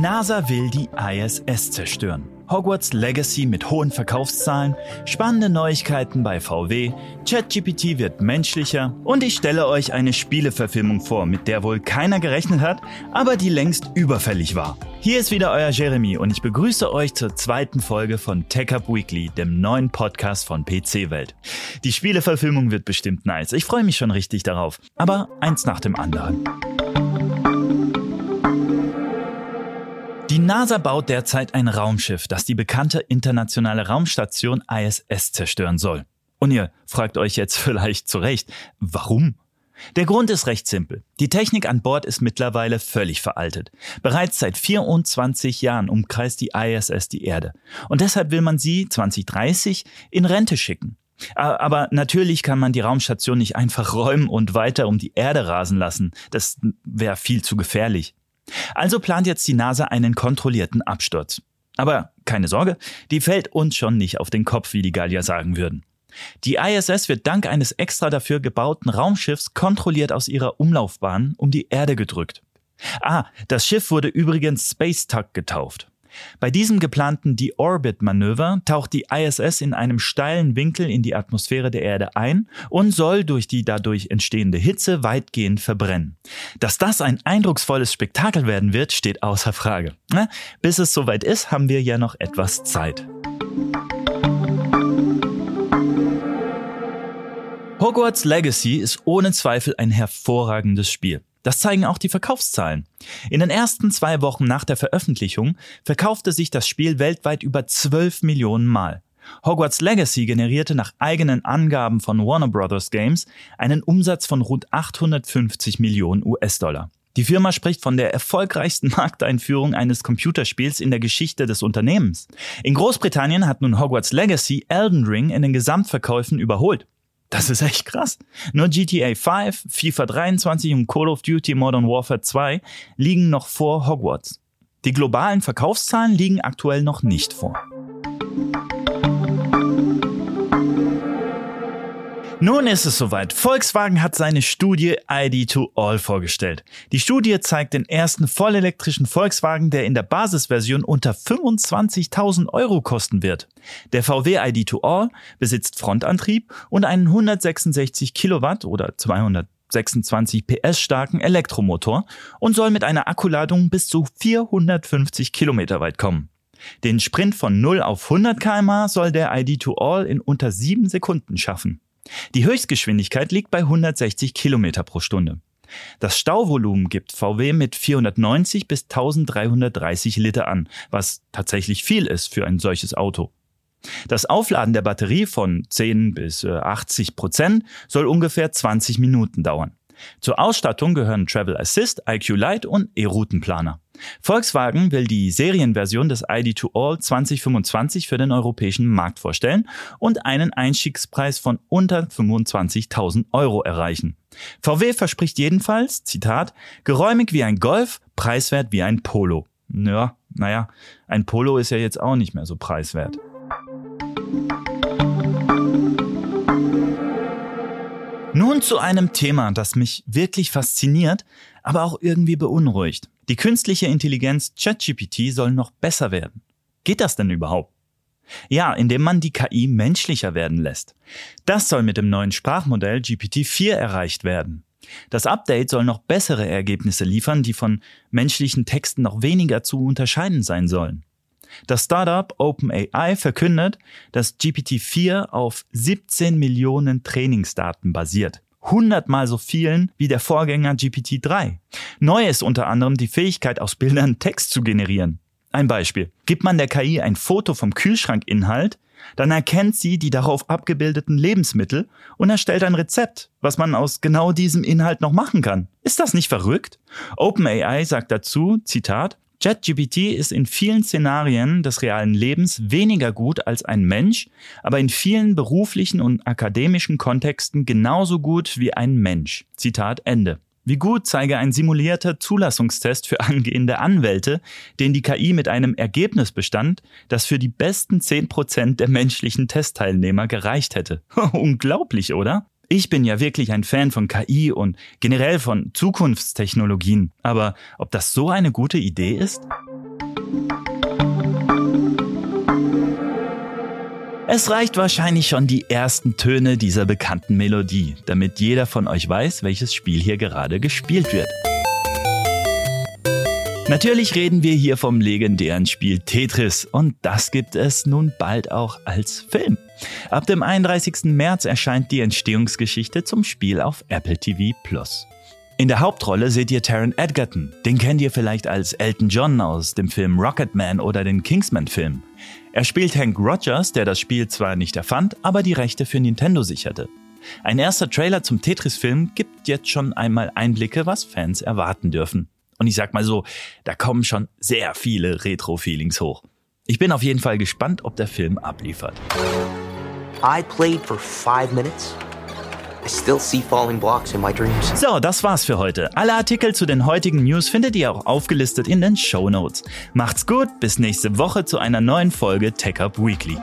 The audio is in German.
NASA will die ISS zerstören. Hogwarts Legacy mit hohen Verkaufszahlen, spannende Neuigkeiten bei VW, ChatGPT wird menschlicher und ich stelle euch eine Spieleverfilmung vor, mit der wohl keiner gerechnet hat, aber die längst überfällig war. Hier ist wieder euer Jeremy und ich begrüße euch zur zweiten Folge von Tech Up Weekly, dem neuen Podcast von PC Welt. Die Spieleverfilmung wird bestimmt nice. Ich freue mich schon richtig darauf. Aber eins nach dem anderen. Die NASA baut derzeit ein Raumschiff, das die bekannte internationale Raumstation ISS zerstören soll. Und ihr fragt euch jetzt vielleicht zu Recht, warum? Der Grund ist recht simpel. Die Technik an Bord ist mittlerweile völlig veraltet. Bereits seit 24 Jahren umkreist die ISS die Erde. Und deshalb will man sie 2030 in Rente schicken. Aber natürlich kann man die Raumstation nicht einfach räumen und weiter um die Erde rasen lassen. Das wäre viel zu gefährlich. Also plant jetzt die NASA einen kontrollierten Absturz. Aber keine Sorge, die fällt uns schon nicht auf den Kopf, wie die Gallier sagen würden. Die ISS wird dank eines extra dafür gebauten Raumschiffs kontrolliert aus ihrer Umlaufbahn um die Erde gedrückt. Ah, das Schiff wurde übrigens Space Tug getauft. Bei diesem geplanten Deorbit-Manöver taucht die ISS in einem steilen Winkel in die Atmosphäre der Erde ein und soll durch die dadurch entstehende Hitze weitgehend verbrennen. Dass das ein eindrucksvolles Spektakel werden wird, steht außer Frage. Bis es soweit ist, haben wir ja noch etwas Zeit. Hogwarts Legacy ist ohne Zweifel ein hervorragendes Spiel. Das zeigen auch die Verkaufszahlen. In den ersten zwei Wochen nach der Veröffentlichung verkaufte sich das Spiel weltweit über 12 Millionen Mal. Hogwarts Legacy generierte nach eigenen Angaben von Warner Brothers Games einen Umsatz von rund 850 Millionen US-Dollar. Die Firma spricht von der erfolgreichsten Markteinführung eines Computerspiels in der Geschichte des Unternehmens. In Großbritannien hat nun Hogwarts Legacy Elden Ring in den Gesamtverkäufen überholt. Das ist echt krass. Nur GTA 5, FIFA 23 und Call of Duty Modern Warfare 2 liegen noch vor Hogwarts. Die globalen Verkaufszahlen liegen aktuell noch nicht vor. Nun ist es soweit. Volkswagen hat seine Studie ID2All vorgestellt. Die Studie zeigt den ersten vollelektrischen Volkswagen, der in der Basisversion unter 25.000 Euro kosten wird. Der VW ID2All besitzt Frontantrieb und einen 166 Kilowatt oder 226 PS starken Elektromotor und soll mit einer Akkuladung bis zu 450 Kilometer weit kommen. Den Sprint von 0 auf 100 kmh soll der ID2All in unter 7 Sekunden schaffen. Die Höchstgeschwindigkeit liegt bei 160 Kilometer pro Stunde. Das Stauvolumen gibt VW mit 490 bis 1330 Liter an, was tatsächlich viel ist für ein solches Auto. Das Aufladen der Batterie von 10 bis 80 äh, Prozent soll ungefähr 20 Minuten dauern. Zur Ausstattung gehören Travel Assist, IQ Lite und E-Routenplaner. Volkswagen will die Serienversion des ID2All 2025 für den europäischen Markt vorstellen und einen Einstiegspreis von unter 25.000 Euro erreichen. VW verspricht jedenfalls, Zitat, geräumig wie ein Golf, preiswert wie ein Polo. Ja, naja, ein Polo ist ja jetzt auch nicht mehr so preiswert. Nun zu einem Thema, das mich wirklich fasziniert, aber auch irgendwie beunruhigt. Die künstliche Intelligenz ChatGPT soll noch besser werden. Geht das denn überhaupt? Ja, indem man die KI menschlicher werden lässt. Das soll mit dem neuen Sprachmodell GPT-4 erreicht werden. Das Update soll noch bessere Ergebnisse liefern, die von menschlichen Texten noch weniger zu unterscheiden sein sollen. Das Startup OpenAI verkündet, dass GPT-4 auf 17 Millionen Trainingsdaten basiert. 100 mal so vielen wie der Vorgänger GPT-3. Neu ist unter anderem die Fähigkeit, aus Bildern Text zu generieren. Ein Beispiel. Gibt man der KI ein Foto vom Kühlschrankinhalt, dann erkennt sie die darauf abgebildeten Lebensmittel und erstellt ein Rezept, was man aus genau diesem Inhalt noch machen kann. Ist das nicht verrückt? OpenAI sagt dazu, Zitat, ChatGPT ist in vielen Szenarien des realen Lebens weniger gut als ein Mensch, aber in vielen beruflichen und akademischen Kontexten genauso gut wie ein Mensch. Zitat Ende. Wie gut zeige ein simulierter Zulassungstest für angehende Anwälte, den die KI mit einem Ergebnis bestand, das für die besten 10% der menschlichen Testteilnehmer gereicht hätte. Unglaublich, oder? Ich bin ja wirklich ein Fan von KI und generell von Zukunftstechnologien, aber ob das so eine gute Idee ist? Es reicht wahrscheinlich schon die ersten Töne dieser bekannten Melodie, damit jeder von euch weiß, welches Spiel hier gerade gespielt wird. Natürlich reden wir hier vom legendären Spiel Tetris und das gibt es nun bald auch als Film. Ab dem 31. März erscheint die Entstehungsgeschichte zum Spiel auf Apple TV Plus. In der Hauptrolle seht ihr Taron Edgerton. Den kennt ihr vielleicht als Elton John aus dem Film Rocketman oder den Kingsman-Film. Er spielt Hank Rogers, der das Spiel zwar nicht erfand, aber die Rechte für Nintendo sicherte. Ein erster Trailer zum Tetris-Film gibt jetzt schon einmal Einblicke, was Fans erwarten dürfen. Und ich sag mal so, da kommen schon sehr viele Retro-Feelings hoch. Ich bin auf jeden Fall gespannt, ob der Film abliefert. I played for five minutes. So, das war's für heute. Alle Artikel zu den heutigen News findet ihr auch aufgelistet in den Show Notes. Macht's gut, bis nächste Woche zu einer neuen Folge Tech Up Weekly.